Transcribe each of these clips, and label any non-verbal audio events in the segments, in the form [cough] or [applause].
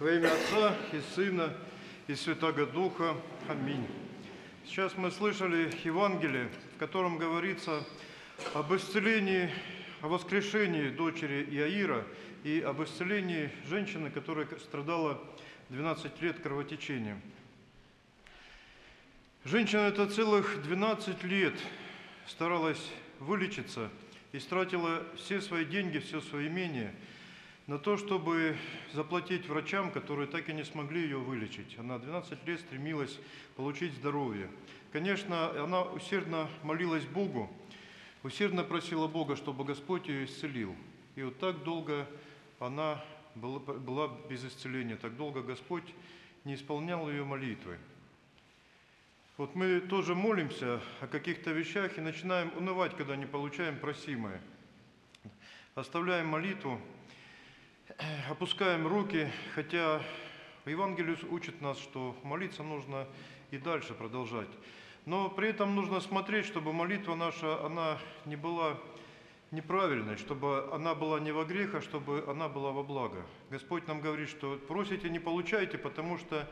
Во имя Отца и Сына и Святого Духа. Аминь. Сейчас мы слышали Евангелие, в котором говорится об исцелении, о воскрешении дочери Иаира и об исцелении женщины, которая страдала 12 лет кровотечением. Женщина это целых 12 лет старалась вылечиться и стратила все свои деньги, все свои имения на то, чтобы заплатить врачам, которые так и не смогли ее вылечить. Она 12 лет стремилась получить здоровье. Конечно, она усердно молилась Богу, усердно просила Бога, чтобы Господь ее исцелил. И вот так долго она была без исцеления, так долго Господь не исполнял ее молитвы. Вот мы тоже молимся о каких-то вещах и начинаем унывать, когда не получаем просимое. Оставляем молитву, опускаем руки, хотя Евангелие учит нас, что молиться нужно и дальше продолжать. Но при этом нужно смотреть, чтобы молитва наша, она не была неправильной, чтобы она была не во грех, а чтобы она была во благо. Господь нам говорит, что просите, не получайте, потому что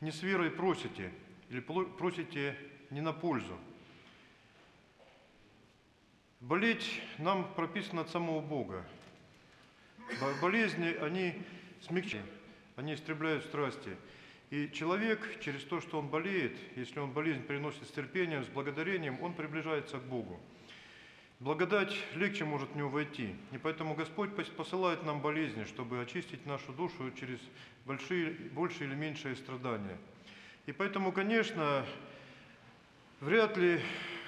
не с верой просите – или просите не на пользу. Болеть нам прописано от самого Бога. Болезни, они смягчают, они истребляют страсти. И человек, через то, что он болеет, если он болезнь приносит с терпением, с благодарением, он приближается к Богу. Благодать легче может в него войти. И поэтому Господь посылает нам болезни, чтобы очистить нашу душу через большие, большие или меньшие страдания – и поэтому, конечно, вряд ли,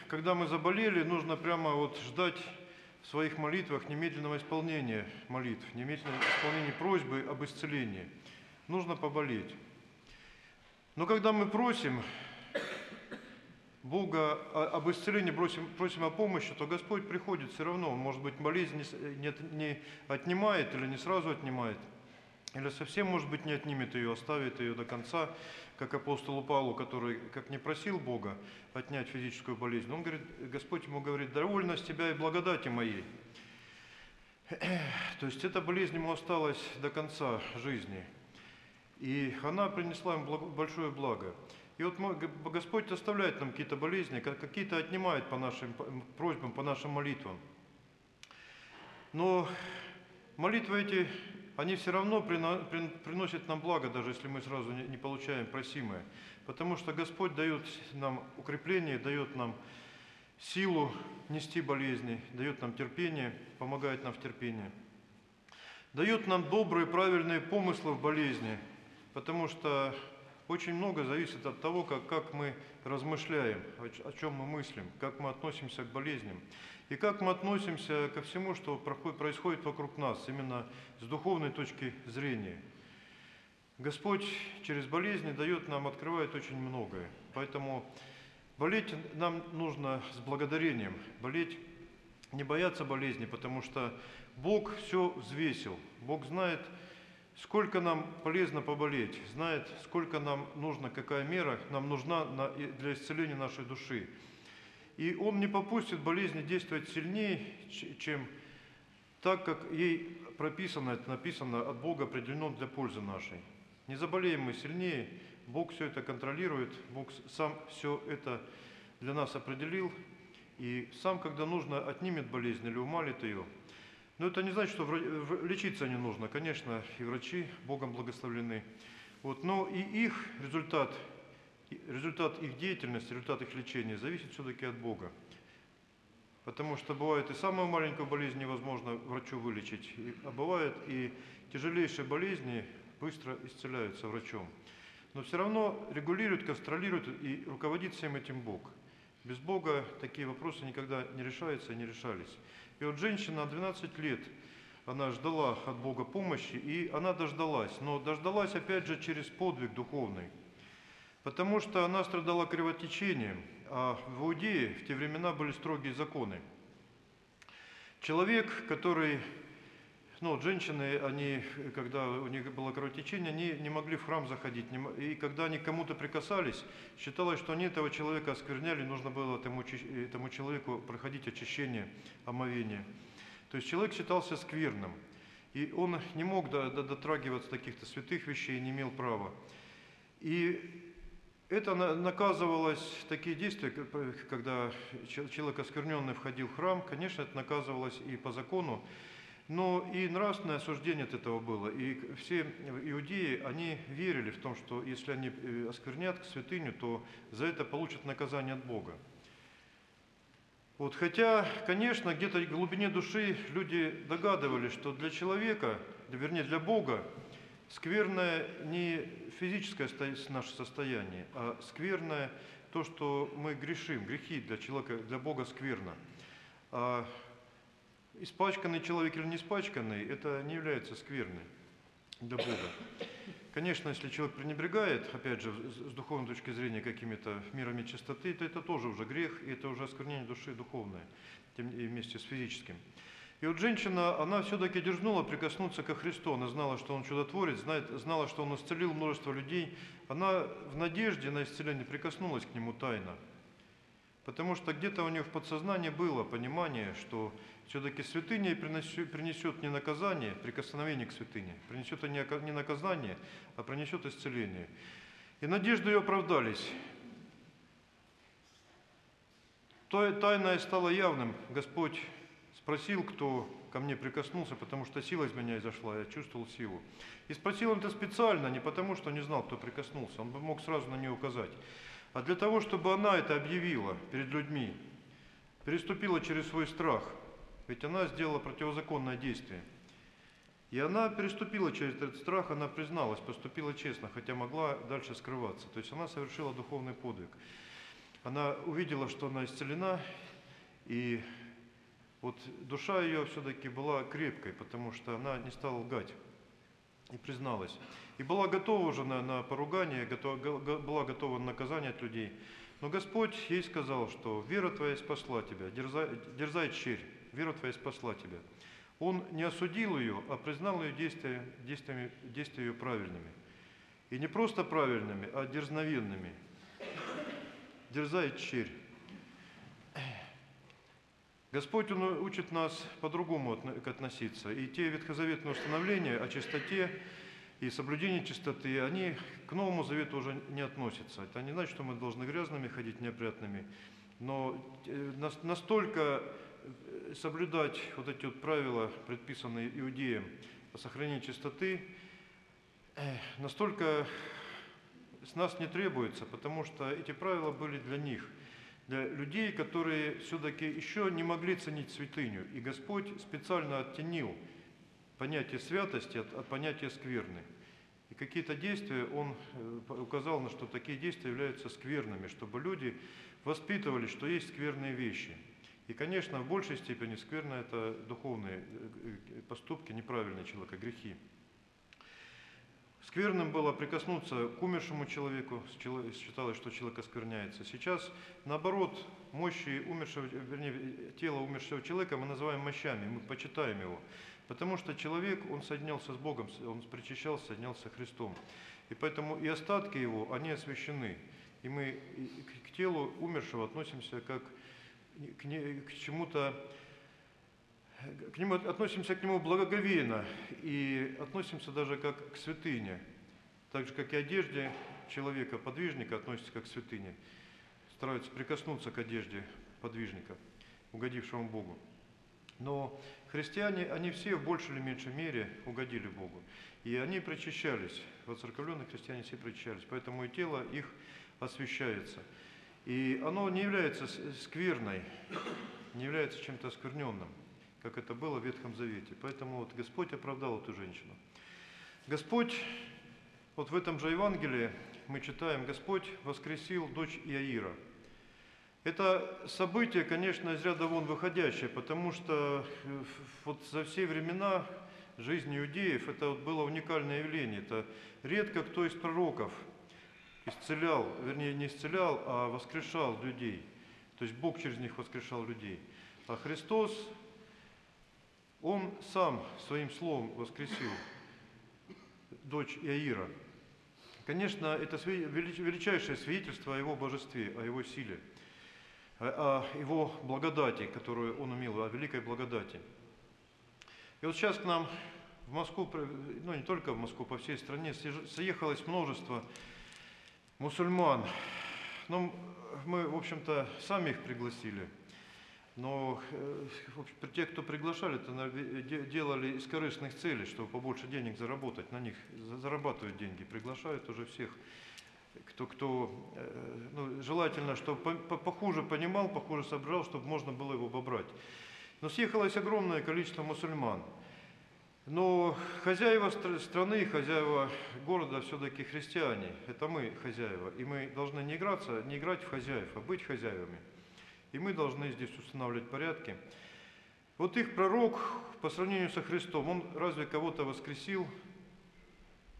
когда мы заболели, нужно прямо вот ждать в своих молитвах немедленного исполнения молитв, немедленного исполнения просьбы об исцелении. Нужно поболеть. Но когда мы просим Бога об исцелении, просим, просим о помощи, то Господь приходит все равно. Он, может быть, болезнь не, не отнимает или не сразу отнимает – или совсем, может быть, не отнимет ее, оставит ее до конца, как апостолу Павлу, который, как не просил Бога отнять физическую болезнь, он говорит, Господь ему говорит, довольна с тебя и благодати моей. [clears throat] То есть эта болезнь ему осталась до конца жизни. И она принесла ему большое благо. И вот Господь оставляет нам какие-то болезни, какие-то отнимает по нашим просьбам, по нашим молитвам. Но молитвы эти они все равно приносят нам благо, даже если мы сразу не получаем просимое. Потому что Господь дает нам укрепление, дает нам силу нести болезни, дает нам терпение, помогает нам в терпении. Дает нам добрые, правильные помыслы в болезни, потому что очень много зависит от того, как, как мы размышляем, о, о чем мы мыслим, как мы относимся к болезням. И как мы относимся ко всему, что происходит вокруг нас, именно с духовной точки зрения. Господь через болезни дает нам, открывает очень многое. Поэтому болеть нам нужно с благодарением. Болеть, не бояться болезни, потому что Бог все взвесил. Бог знает, сколько нам полезно поболеть, знает, сколько нам нужно, какая мера нам нужна для исцеления нашей души. И Он не попустит болезни действовать сильнее, чем так, как ей прописано, это написано от Бога, определено для пользы нашей. Не заболеем мы сильнее, Бог все это контролирует, Бог сам все это для нас определил, и сам, когда нужно, отнимет болезнь или умалит ее. Но это не значит, что лечиться не нужно. Конечно, и врачи Богом благословлены. Вот, но и их результат результат их деятельности, результат их лечения зависит все-таки от Бога. Потому что бывает и самую маленькую болезнь невозможно врачу вылечить, а бывает и тяжелейшие болезни быстро исцеляются врачом. Но все равно регулирует, контролирует и руководит всем этим Бог. Без Бога такие вопросы никогда не решаются и не решались. И вот женщина 12 лет, она ждала от Бога помощи, и она дождалась. Но дождалась опять же через подвиг духовный. Потому что она страдала кровотечением, а в Иудее в те времена были строгие законы. Человек, который, ну, вот женщины, они, когда у них было кровотечение, они не могли в храм заходить. И когда они к кому-то прикасались, считалось, что они этого человека оскверняли, нужно было этому, этому человеку проходить очищение, омовение. То есть человек считался скверным. И он не мог дотрагиваться до каких-то святых вещей, не имел права. И это наказывалось, такие действия, когда человек оскверненный входил в храм, конечно, это наказывалось и по закону, но и нравственное осуждение от этого было. И все иудеи, они верили в том, что если они э, осквернят святыню, то за это получат наказание от Бога. Вот, хотя, конечно, где-то в глубине души люди догадывались, что для человека, вернее для Бога, скверное не физическое наше состояние, а скверное то, что мы грешим. Грехи для человека, для Бога скверно. Испачканный человек или не испачканный, это не является скверной для Бога. Конечно, если человек пренебрегает, опять же, с духовной точки зрения какими-то мирами чистоты, то это тоже уже грех, и это уже осквернение души духовное, тем и вместе с физическим. И вот женщина, она все-таки дерзнула прикоснуться ко Христу. Она знала, что Он чудотворец, знает, знала, что Он исцелил множество людей. Она в надежде на исцеление прикоснулась к Нему тайно. Потому что где-то у нее в подсознании было понимание, что все-таки святыня принесет не наказание, прикосновение к святыне, принесет не наказание, а принесет исцеление. И надежды ее оправдались. Тайное стало явным. Господь спросил, кто ко мне прикоснулся, потому что сила из меня изошла, я чувствовал силу. И спросил он это специально, не потому что не знал, кто прикоснулся, он бы мог сразу на нее указать, а для того, чтобы она это объявила перед людьми, переступила через свой страх – ведь она сделала противозаконное действие. И она переступила через этот страх, она призналась, поступила честно, хотя могла дальше скрываться. То есть она совершила духовный подвиг. Она увидела, что она исцелена, и вот душа ее все-таки была крепкой, потому что она не стала лгать и призналась. И была готова уже на, на поругание, готова, была готова на наказание от людей. Но Господь ей сказал, что вера твоя спасла тебя, дерзай, дерзай черь вера твоя спасла тебя. Он не осудил ее, а признал ее действия, действиями, действия ее правильными. И не просто правильными, а дерзновенными. Дерзает черь. Господь Он учит нас по-другому относиться. И те ветхозаветные установления о чистоте и соблюдении чистоты, они к Новому Завету уже не относятся. Это не значит, что мы должны грязными ходить, неопрятными, но э, настолько соблюдать вот эти вот правила, предписанные иудеям о сохранении чистоты, настолько с нас не требуется, потому что эти правила были для них, для людей, которые все-таки еще не могли ценить святыню. И Господь специально оттенил понятие святости от, от понятия скверны. И какие-то действия Он э, указал на, что такие действия являются скверными, чтобы люди воспитывали, что есть скверные вещи – и, конечно, в большей степени скверно это духовные э, э, поступки, неправильные человека, грехи. Скверным было прикоснуться к умершему человеку, считалось, что человек оскверняется. Сейчас, наоборот, мощи умершего, вернее, тело умершего человека мы называем мощами, мы почитаем его. Потому что человек, он соединялся с Богом, он причащался, соединялся с Христом. И поэтому и остатки его, они освящены. И мы к телу умершего относимся как к, к чему-то, к нему, относимся к нему благоговейно и относимся даже как к святыне, так же, как и одежде человека, подвижника относится как к святыне. Стараются прикоснуться к одежде подвижника, угодившему Богу. Но христиане, они все в большей или меньшей мере угодили Богу. И они причащались, воцерковленные христиане все причащались, поэтому и тело их освящается – и оно не является скверной, не является чем-то оскверненным, как это было в Ветхом Завете. Поэтому вот Господь оправдал эту женщину. Господь, вот в этом же Евангелии мы читаем, Господь воскресил дочь Иаира. Это событие, конечно, из ряда вон выходящее, потому что э, вот за все времена жизни иудеев это вот было уникальное явление. Это редко кто из пророков – исцелял, вернее не исцелял, а воскрешал людей. То есть Бог через них воскрешал людей. А Христос, Он сам своим словом воскресил дочь Иаира. Конечно, это величайшее свидетельство о Его божестве, о Его силе, о Его благодати, которую Он умел, о великой благодати. И вот сейчас к нам в Москву, ну не только в Москву, по всей стране съехалось множество мусульман. Ну, мы, в общем-то, сами их пригласили. Но э, те, кто приглашали, это делали из корыстных целей, чтобы побольше денег заработать на них. Зарабатывают деньги, приглашают уже всех, кто, кто э, ну, желательно, чтобы похуже понимал, похуже собрал, чтобы можно было его обобрать. Но съехалось огромное количество мусульман. Но хозяева страны, хозяева города все-таки христиане. Это мы хозяева. И мы должны не играться, не играть в хозяев, а быть хозяевами. И мы должны здесь устанавливать порядки. Вот их пророк по сравнению со Христом, он разве кого-то воскресил?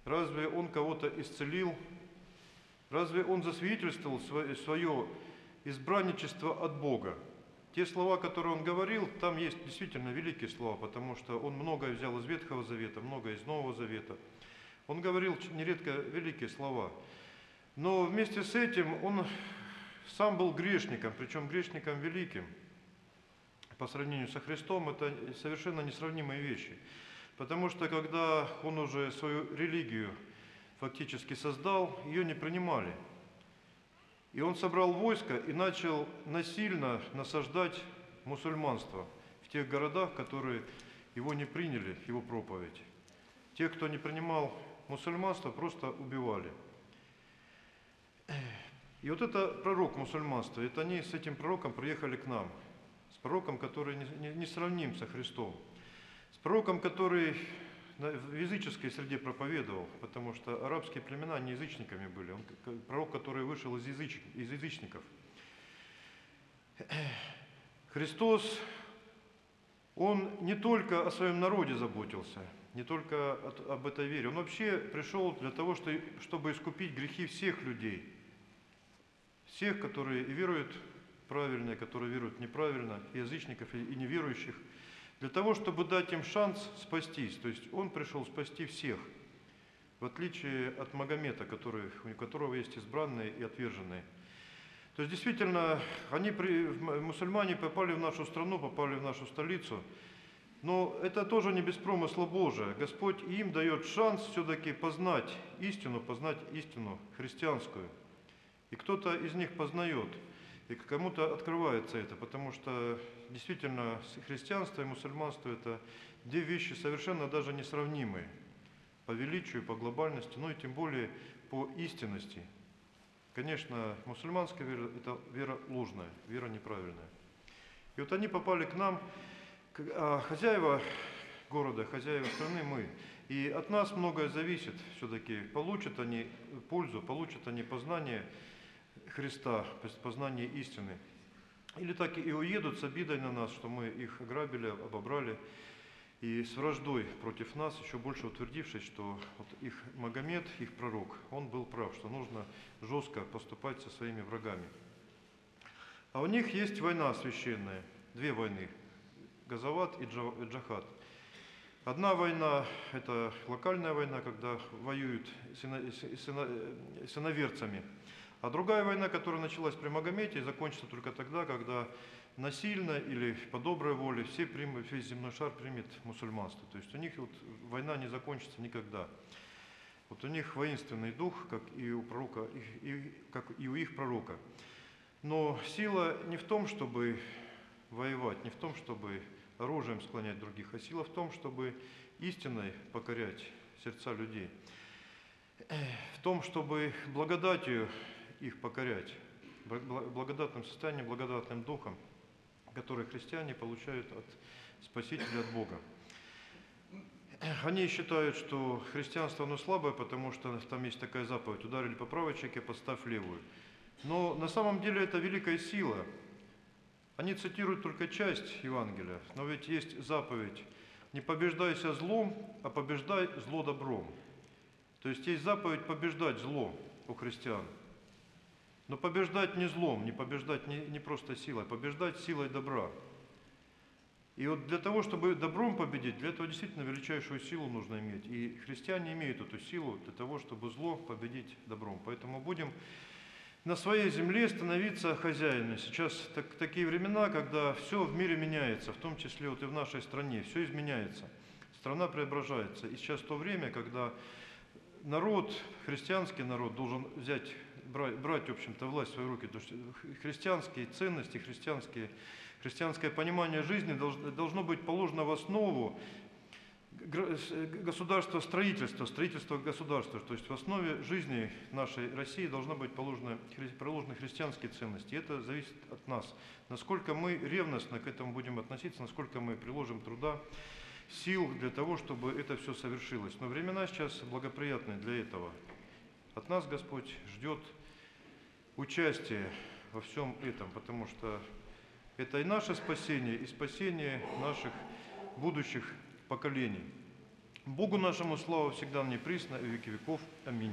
Разве он кого-то исцелил? Разве он засвидетельствовал свое избранничество от Бога? Те слова, которые он говорил, там есть действительно великие слова, потому что он многое взял из Ветхого Завета, многое из Нового Завета. Он говорил нередко великие слова. Но вместе с этим он сам был грешником, причем грешником великим. По сравнению со Христом это совершенно несравнимые вещи. Потому что когда он уже свою религию фактически создал, ее не принимали. И он собрал войско и начал насильно насаждать мусульманство в тех городах, которые его не приняли, его проповедь. Те, кто не принимал мусульманство, просто убивали. И вот это пророк мусульманства, это они с этим пророком приехали к нам, с пророком, который не, не, не сравним со Христом, с пророком, который в языческой среде проповедовал, потому что арабские племена не язычниками были. Он пророк, который вышел из, языч, из язычников. Христос, Он не только о своем народе заботился, не только об этой вере. Он вообще пришел для того, чтобы искупить грехи всех людей – всех, которые веруют правильно, и которые веруют неправильно, и язычников, и неверующих, для того, чтобы дать им шанс спастись. То есть он пришел спасти всех, в отличие от Магомета, который, у которого есть избранные и отверженные. То есть действительно, они, мусульмане попали в нашу страну, попали в нашу столицу, но это тоже не без промысла Божия. Господь им дает шанс все-таки познать истину, познать истину христианскую – и кто-то из них познает, и кому-то открывается это, потому что действительно христианство и мусульманство – это две вещи совершенно даже несравнимые по величию, по глобальности, ну и тем более по истинности. Конечно, мусульманская вера – это вера ложная, вера неправильная. И вот они попали к нам, а хозяева города, хозяева страны мы. И от нас многое зависит все-таки. Получат они пользу, получат они познание – Христа, познание истины. Или так и уедут с обидой на нас, что мы их ограбили, обобрали, и с враждой против нас, еще больше утвердившись, что вот их Магомед, их пророк, он был прав, что нужно жестко поступать со своими врагами. А у них есть война священная, две войны, Газават и Джахат. Одна война – это локальная война, когда воюют сыноверцами – а другая война, которая началась при Магомете, закончится только тогда, когда насильно или по доброй воле все примут, весь земной шар примет мусульманство. То есть у них вот война не закончится никогда. Вот у них воинственный дух, как и у пророка, и, и, как и у их пророка. Но сила не в том, чтобы воевать, не в том, чтобы оружием склонять других, а сила в том, чтобы истиной покорять сердца людей. В том, чтобы благодатью их покорять благодатным состоянием, благодатным духом, который христиане получают от Спасителя, от Бога. Они считают, что христианство оно слабое, потому что там есть такая заповедь, ударили по правой чеке, подставь левую. Но на самом деле это великая сила. Они цитируют только часть Евангелия, но ведь есть заповедь «Не побеждайся злом, а побеждай зло добром». То есть есть заповедь побеждать зло у христиан – но побеждать не злом, не побеждать не, не просто силой, побеждать силой добра. И вот для того, чтобы добром победить, для этого действительно величайшую силу нужно иметь. И христиане имеют эту силу для того, чтобы зло победить добром. Поэтому будем на своей земле становиться хозяинами. Сейчас так, такие времена, когда все в мире меняется, в том числе вот и в нашей стране, все изменяется. страна преображается. И сейчас то время, когда народ, христианский народ должен взять, брать, брать, в общем-то, власть в свои руки. То есть христианские ценности, христианские, христианское понимание жизни должно, должно быть положено в основу государства строительства, строительства государства. То есть в основе жизни нашей России должно быть положено, хри- приложены христианские ценности. И это зависит от нас. Насколько мы ревностно к этому будем относиться, насколько мы приложим труда, сил для того, чтобы это все совершилось. Но времена сейчас благоприятные для этого. От нас Господь ждет участия во всем этом, потому что это и наше спасение, и спасение наших будущих поколений. Богу нашему слава всегда мне присно и веки веков. Аминь.